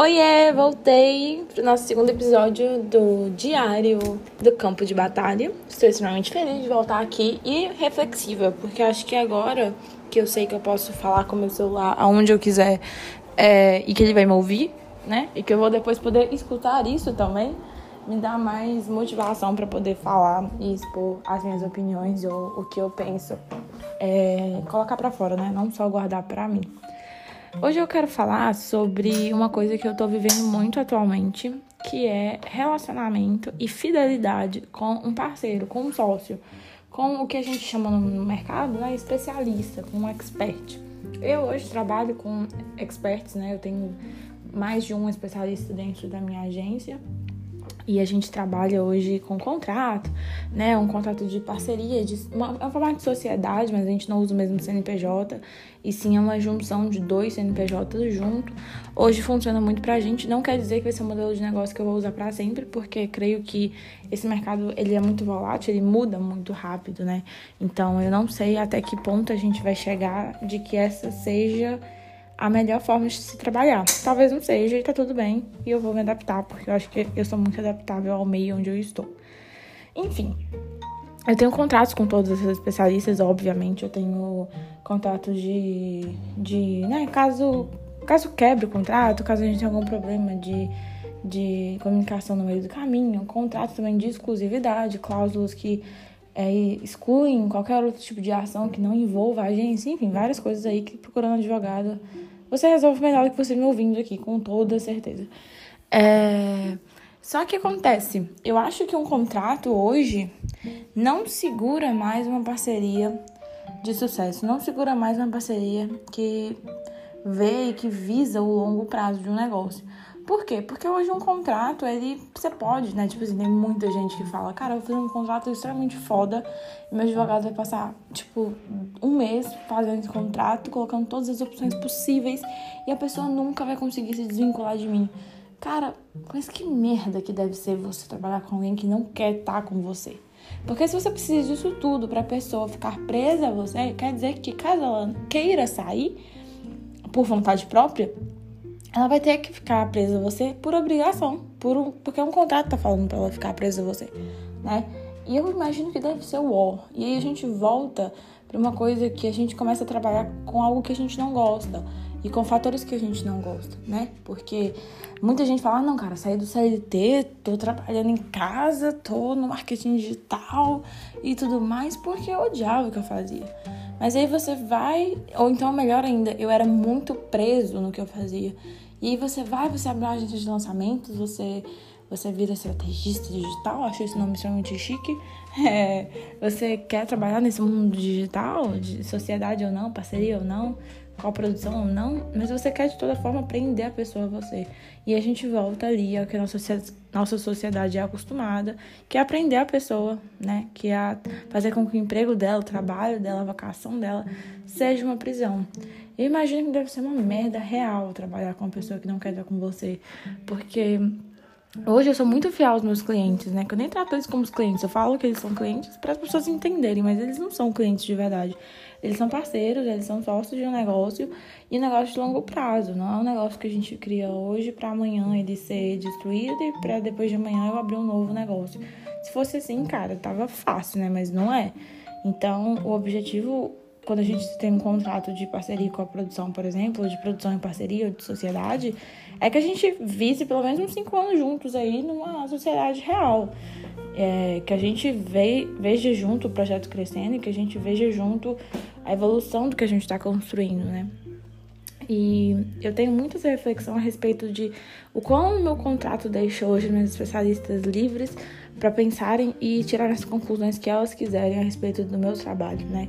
Oiê, voltei para o nosso segundo episódio do Diário do Campo de Batalha. Estou extremamente feliz de voltar aqui e reflexiva, porque acho que agora que eu sei que eu posso falar com meu celular aonde eu quiser é, e que ele vai me ouvir, né? E que eu vou depois poder escutar isso também, me dá mais motivação para poder falar e expor as minhas opiniões ou o que eu penso, é, colocar para fora, né? Não só guardar para mim. Hoje eu quero falar sobre uma coisa que eu tô vivendo muito atualmente, que é relacionamento e fidelidade com um parceiro, com um sócio, com o que a gente chama no mercado, né, especialista, com um expert. Eu hoje trabalho com experts, né? Eu tenho mais de um especialista dentro da minha agência e a gente trabalha hoje com contrato, né? Um contrato de parceria, de uma, é um formato de sociedade, mas a gente não usa o mesmo CNPJ, e sim é uma junção de dois CNPJs junto. Hoje funciona muito pra gente, não quer dizer que vai ser um modelo de negócio que eu vou usar para sempre, porque creio que esse mercado ele é muito volátil, ele muda muito rápido, né? Então eu não sei até que ponto a gente vai chegar de que essa seja a melhor forma de se trabalhar. Talvez não seja e tá tudo bem. E eu vou me adaptar, porque eu acho que eu sou muito adaptável ao meio onde eu estou. Enfim, eu tenho contratos com todos esses especialistas, obviamente. Eu tenho contratos de. de né, caso, caso quebre o contrato, caso a gente tenha algum problema de, de comunicação no meio do caminho. Contratos também de exclusividade, cláusulas que é, excluem qualquer outro tipo de ação que não envolva a agência, enfim, várias coisas aí que procurando advogado você resolve melhor do que você me ouvindo aqui, com toda certeza. É... Só que acontece, eu acho que um contrato hoje não segura mais uma parceria de sucesso, não segura mais uma parceria que vê e que visa o longo prazo de um negócio. Por quê? Porque hoje um contrato, ele você pode, né? Tipo assim, tem muita gente que fala, cara, eu vou fazer um contrato extremamente foda e meu advogado vai passar, tipo, um mês fazendo esse contrato, colocando todas as opções possíveis e a pessoa nunca vai conseguir se desvincular de mim. Cara, mas que merda que deve ser você trabalhar com alguém que não quer estar com você. Porque se você precisa disso tudo para a pessoa ficar presa a você, quer dizer que caso ela queira sair por vontade própria, ela vai ter que ficar presa a você por obrigação, por um, porque um contrato tá falando para ela ficar presa a você, né? E eu imagino que deve ser o ó. E aí a gente volta para uma coisa que a gente começa a trabalhar com algo que a gente não gosta e com fatores que a gente não gosta, né? Porque muita gente fala: ah, "Não, cara, saí do CLT, tô trabalhando em casa, tô no marketing digital e tudo mais", porque eu odiava o que eu fazia. Mas aí você vai, ou então melhor ainda, eu era muito preso no que eu fazia. E aí você vai, você abre uma agência de lançamentos, você, você vira estrategista digital, acho esse nome extremamente chique. É, você quer trabalhar nesse mundo digital, de sociedade ou não, parceria ou não, qual produção ou não, mas você quer de toda forma prender a pessoa a você. E a gente volta ali ao que a nossa, nossa sociedade é acostumada, que é aprender a pessoa, né? Que é fazer com que o emprego dela, o trabalho dela, a vocação dela seja uma prisão. Eu imagino que deve ser uma merda real trabalhar com uma pessoa que não quer estar com você, porque Hoje eu sou muito fiel aos meus clientes, né? Que eu nem trato eles como clientes. Eu falo que eles são clientes para as pessoas entenderem, mas eles não são clientes de verdade. Eles são parceiros, eles são sócios de um negócio e um negócio de longo prazo. Não é um negócio que a gente cria hoje para amanhã ele ser destruído e para depois de amanhã eu abrir um novo negócio. Se fosse assim, cara, tava fácil, né? Mas não é. Então, o objetivo quando a gente tem um contrato de parceria com a produção, por exemplo, de produção em parceria ou de sociedade, é que a gente vise pelo menos uns cinco anos juntos aí numa sociedade real. É, que a gente ve, veja junto o projeto crescendo e que a gente veja junto a evolução do que a gente está construindo, né? E eu tenho muita reflexão a respeito de o quão o meu contrato deixa hoje meus especialistas livres para pensarem e tirar as conclusões que elas quiserem a respeito do meu trabalho, né?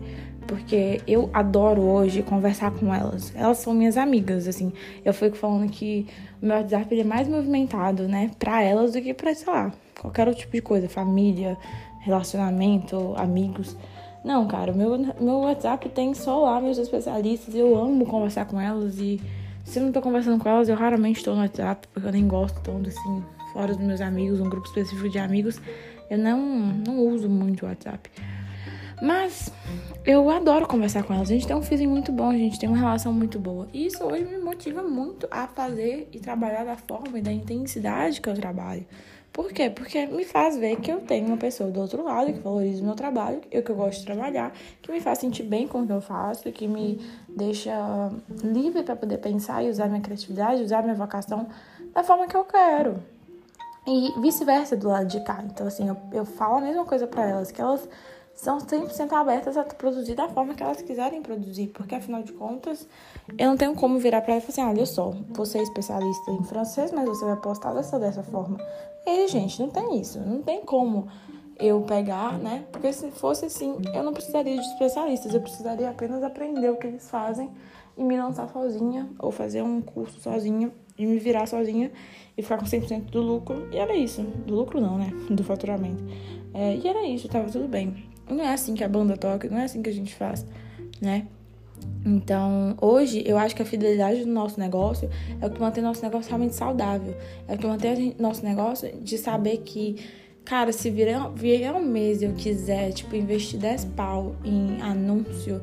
Porque eu adoro hoje conversar com elas. Elas são minhas amigas, assim. Eu fico falando que o meu WhatsApp é mais movimentado, né, para elas do que para, sei lá, qualquer outro tipo de coisa, família, relacionamento, amigos. Não, cara, meu, meu WhatsApp tem só lá meus especialistas. Eu amo conversar com elas e se eu não tô conversando com elas, eu raramente tô no WhatsApp, porque eu nem gosto tanto assim, fora dos meus amigos, um grupo específico de amigos. Eu não, não uso muito o WhatsApp. Mas eu adoro conversar com elas. A gente tem um feeling muito bom, a gente tem uma relação muito boa. E isso hoje me motiva muito a fazer e trabalhar da forma e da intensidade que eu trabalho. Por quê? Porque me faz ver que eu tenho uma pessoa do outro lado que valoriza o meu trabalho, eu que eu gosto de trabalhar, que me faz sentir bem com o que eu faço, que me deixa livre para poder pensar e usar minha criatividade, usar minha vocação da forma que eu quero. E vice-versa do lado de cá. Então, assim, eu, eu falo a mesma coisa para elas, que elas são 100% abertas a produzir da forma que elas quiserem produzir, porque afinal de contas, eu não tenho como virar para ela e falar assim: olha só, você é especialista em francês, mas você vai postar dessa, dessa forma. E, gente, não tem isso, não tem como eu pegar, né? Porque se fosse assim, eu não precisaria de especialistas, eu precisaria apenas aprender o que eles fazem e me lançar sozinha, ou fazer um curso sozinha e me virar sozinha e ficar com 100% do lucro. E era isso. Do lucro não, né? Do faturamento. É, e era isso, tava tudo bem. Não é assim que a banda toca, não é assim que a gente faz, né? Então, hoje, eu acho que a fidelidade do nosso negócio é o que mantém nosso negócio realmente saudável. É o que mantém nosso negócio de saber que, cara, se vier, vier um mês e eu quiser, tipo, investir 10 pau em anúncio,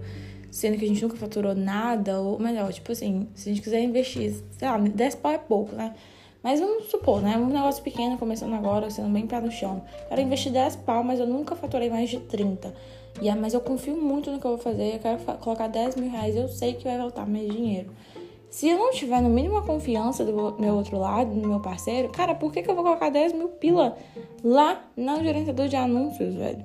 sendo que a gente nunca faturou nada, ou melhor, tipo assim, se a gente quiser investir, sei lá, 10 pau é pouco, né? Mas vamos supor, né? Um negócio pequeno, começando agora, sendo bem pé no chão. Quero investir 10 pau, mas eu nunca faturei mais de 30. E, mas eu confio muito no que eu vou fazer. Eu quero colocar 10 mil reais. Eu sei que vai voltar mais dinheiro. Se eu não tiver no mínimo a confiança do meu outro lado, do meu parceiro, cara, por que, que eu vou colocar 10 mil pila lá no gerenciador de anúncios, velho?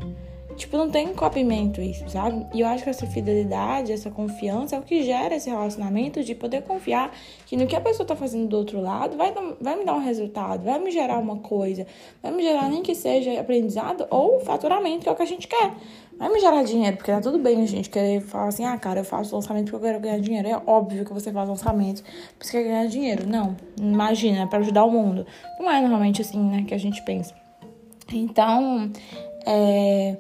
Tipo, não tem copimento isso, sabe? E eu acho que essa fidelidade, essa confiança é o que gera esse relacionamento de poder confiar que no que a pessoa tá fazendo do outro lado vai, vai me dar um resultado, vai me gerar uma coisa, vai me gerar nem que seja aprendizado ou faturamento, que é o que a gente quer. Vai me gerar dinheiro, porque tá tudo bem a gente querer falar assim, ah, cara, eu faço lançamento porque eu quero ganhar dinheiro. É óbvio que você faz lançamento porque você quer ganhar dinheiro. Não, imagina, é pra ajudar o mundo. Não é normalmente assim, né, que a gente pensa. Então, é,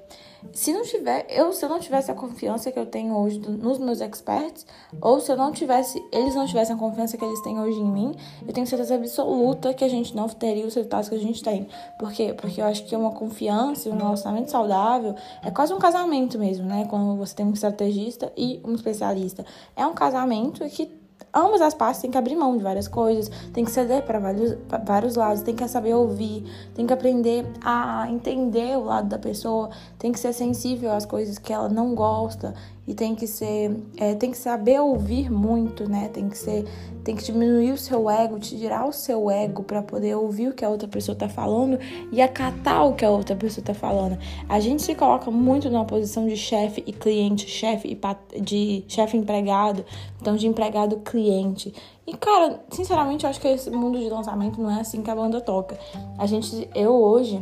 se não tiver, eu se eu não tivesse a confiança que eu tenho hoje do, nos meus experts, ou se eu não tivesse, eles não tivessem a confiança que eles têm hoje em mim, eu tenho certeza absoluta que a gente não teria os resultados que a gente tem. Por quê? Porque eu acho que uma confiança um relacionamento saudável é quase um casamento mesmo, né? Quando você tem um estrategista e um especialista. É um casamento que ambas as partes têm que abrir mão de várias coisas, tem que ceder para vários, vários lados, tem que saber ouvir, tem que aprender a entender o lado da pessoa, tem que ser sensível às coisas que ela não gosta e tem que ser, é, tem que saber ouvir muito, né? Tem que ser, tem que diminuir o seu ego, tirar o seu ego para poder ouvir o que a outra pessoa tá falando e acatar o que a outra pessoa tá falando. A gente se coloca muito numa posição de chefe e cliente, chefe e de chefe empregado, então de empregado cliente. E cara, sinceramente, eu acho que esse mundo de lançamento não é assim que a banda toca. A gente, eu hoje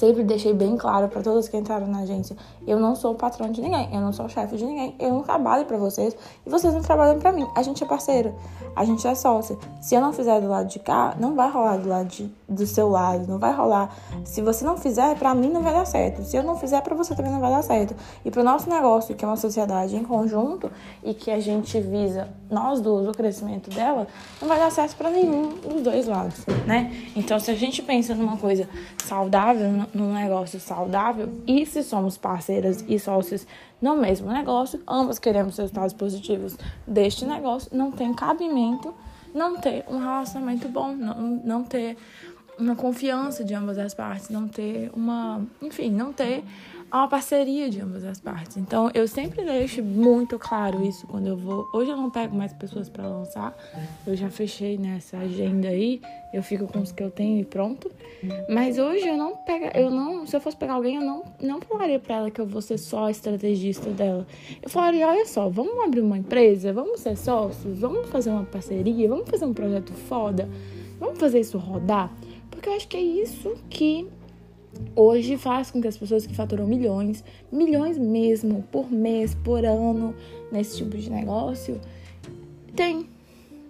sempre deixei bem claro para todas que entraram na agência, eu não sou patrão de ninguém, eu não sou chefe de ninguém, eu não trabalho para vocês e vocês não trabalham para mim. A gente é parceiro, a gente é sócia. Se eu não fizer do lado de cá, não vai rolar do lado de, do seu lado, não vai rolar. Se você não fizer, para mim não vai dar certo. Se eu não fizer, para você também não vai dar certo. E pro nosso negócio, que é uma sociedade em conjunto e que a gente visa nós duas o crescimento dela, não vai dar certo para nenhum dos dois lados, né? Então, se a gente pensa numa coisa saudável, num negócio saudável, e se somos parceiras e sócios no mesmo negócio, ambas queremos resultados positivos deste negócio, não tem cabimento não ter um relacionamento bom, não, não ter uma confiança de ambas as partes, não ter uma, enfim, não ter uma parceria de ambas as partes. Então, eu sempre deixo muito claro isso quando eu vou. Hoje eu não pego mais pessoas para lançar, eu já fechei nessa agenda aí, eu fico com os que eu tenho e pronto. Mas hoje eu não pego, eu não, se eu fosse pegar alguém, eu não, não falaria para ela que eu vou ser só estrategista dela. Eu falaria, olha só, vamos abrir uma empresa, vamos ser sócios, vamos fazer uma parceria, vamos fazer um projeto foda, vamos fazer isso rodar. Porque eu acho que é isso que hoje faz com que as pessoas que faturam milhões, milhões mesmo, por mês, por ano, nesse tipo de negócio, tem.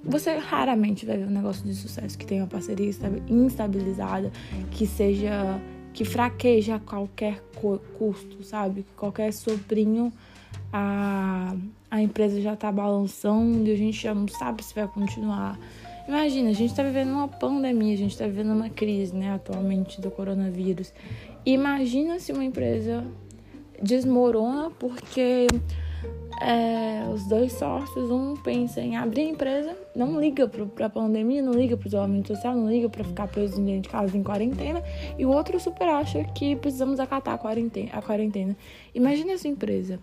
Você raramente vai ver um negócio de sucesso que tenha uma parceria instabilizada, que seja. que fraqueja a qualquer custo, sabe? Que qualquer sobrinho a, a empresa já tá balançando e a gente já não sabe se vai continuar. Imagina, a gente está vivendo uma pandemia, a gente está vivendo uma crise, né, atualmente do coronavírus. Imagina se uma empresa desmorona porque é, os dois sócios, um pensa em abrir a empresa, não liga para a pandemia, não liga para o isolamento social, não liga para ficar preso dentro de casa em quarentena, e o outro super acha que precisamos acatar a quarentena. A quarentena. Imagina essa empresa.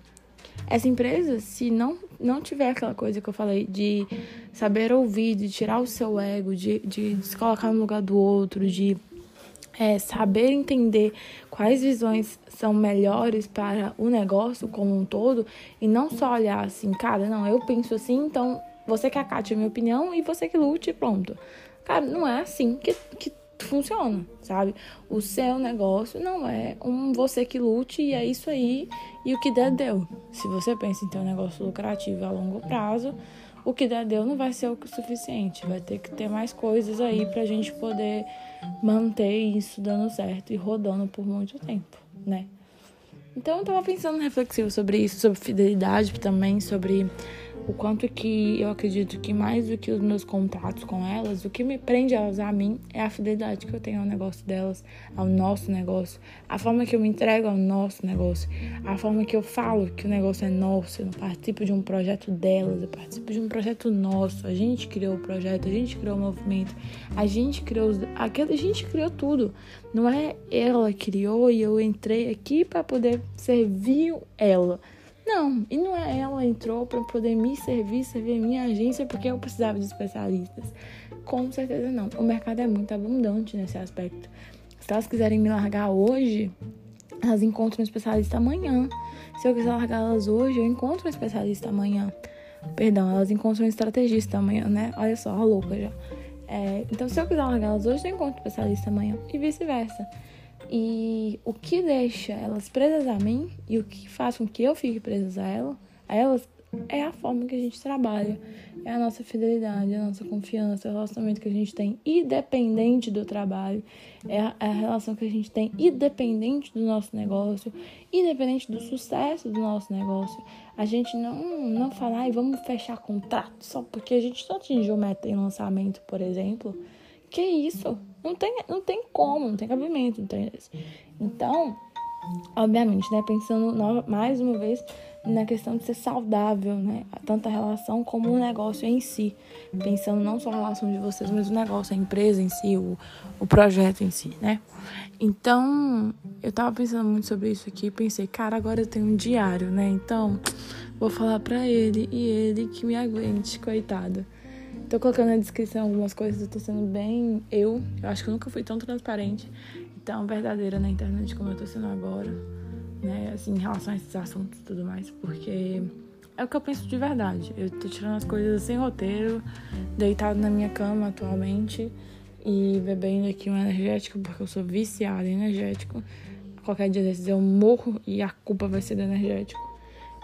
Essa empresa, se não, não tiver aquela coisa que eu falei de saber ouvir, de tirar o seu ego, de, de se colocar no lugar do outro, de é, saber entender quais visões são melhores para o negócio como um todo e não só olhar assim, cara, não, eu penso assim, então você que acate a minha opinião e você que lute, pronto. Cara, não é assim que, que funciona, sabe? O seu negócio não é um você que lute e é isso aí e o que der, deu. Se você pensa em ter um negócio lucrativo a longo prazo, o que der, deu não vai ser o suficiente. Vai ter que ter mais coisas aí pra gente poder manter isso dando certo e rodando por muito tempo, né? Então eu tava pensando reflexivo sobre isso, sobre fidelidade também, sobre o quanto que eu acredito que mais do que os meus contatos com elas, o que me prende elas a mim é a fidelidade que eu tenho ao negócio delas, ao nosso negócio, a forma que eu me entrego ao nosso negócio, a forma que eu falo que o negócio é nosso, eu não participo de um projeto delas, eu participo de um projeto nosso. A gente criou o projeto, a gente criou o movimento, a gente criou os, a gente criou tudo. Não é ela criou e eu entrei aqui para poder servir ela. Não, e não é ela entrou para poder me servir, servir a minha agência porque eu precisava de especialistas. Com certeza não. O mercado é muito abundante nesse aspecto. Se elas quiserem me largar hoje, elas encontram um especialista amanhã. Se eu quiser largar elas hoje, eu encontro um especialista amanhã. Perdão, elas encontram um estrategista amanhã, né? Olha só, a louca já. É, então, se eu quiser largar elas hoje, eu encontro um especialista amanhã. E vice-versa. E o que deixa elas presas a mim e o que faz com que eu fique presa a, ela, a elas é a forma que a gente trabalha, é a nossa fidelidade, a nossa confiança, o relacionamento que a gente tem independente do trabalho, é a, é relação que a gente tem independente do nosso negócio, independente do sucesso do nosso negócio. A gente não, não fala, e vamos fechar contrato só porque a gente não atingiu meta em lançamento, por exemplo. Que isso? Não tem, não tem como, não tem cabimento, não tem isso. Então, obviamente, né, pensando mais uma vez na questão de ser saudável, né, tanto a relação como o negócio em si, pensando não só a relação de vocês, mas o negócio, a empresa em si, o, o projeto em si, né. Então, eu tava pensando muito sobre isso aqui, pensei, cara, agora eu tenho um diário, né, então vou falar pra ele e ele que me aguente, coitado. Tô colocando na descrição algumas coisas, eu tô sendo bem eu. Eu acho que nunca fui tão transparente e tão verdadeira na internet como eu tô sendo agora, né? Assim, em relação a esses assuntos e tudo mais, porque é o que eu penso de verdade. Eu tô tirando as coisas sem roteiro, deitado na minha cama atualmente e bebendo aqui um energético, porque eu sou viciada em energético. Qualquer dia desses eu morro e a culpa vai ser do energético.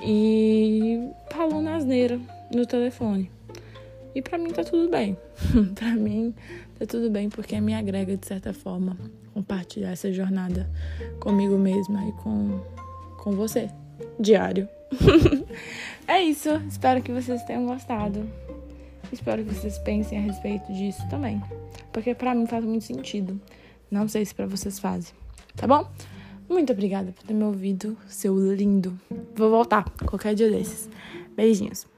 E falando asneira no telefone. E para mim tá tudo bem. para mim tá tudo bem porque me agrega de certa forma compartilhar essa jornada comigo mesma e com com você, diário. é isso. Espero que vocês tenham gostado. Espero que vocês pensem a respeito disso também, porque para mim faz muito sentido. Não sei se para vocês fazem. Tá bom? Muito obrigada por ter me ouvido, seu lindo. Vou voltar qualquer dia desses. Beijinhos.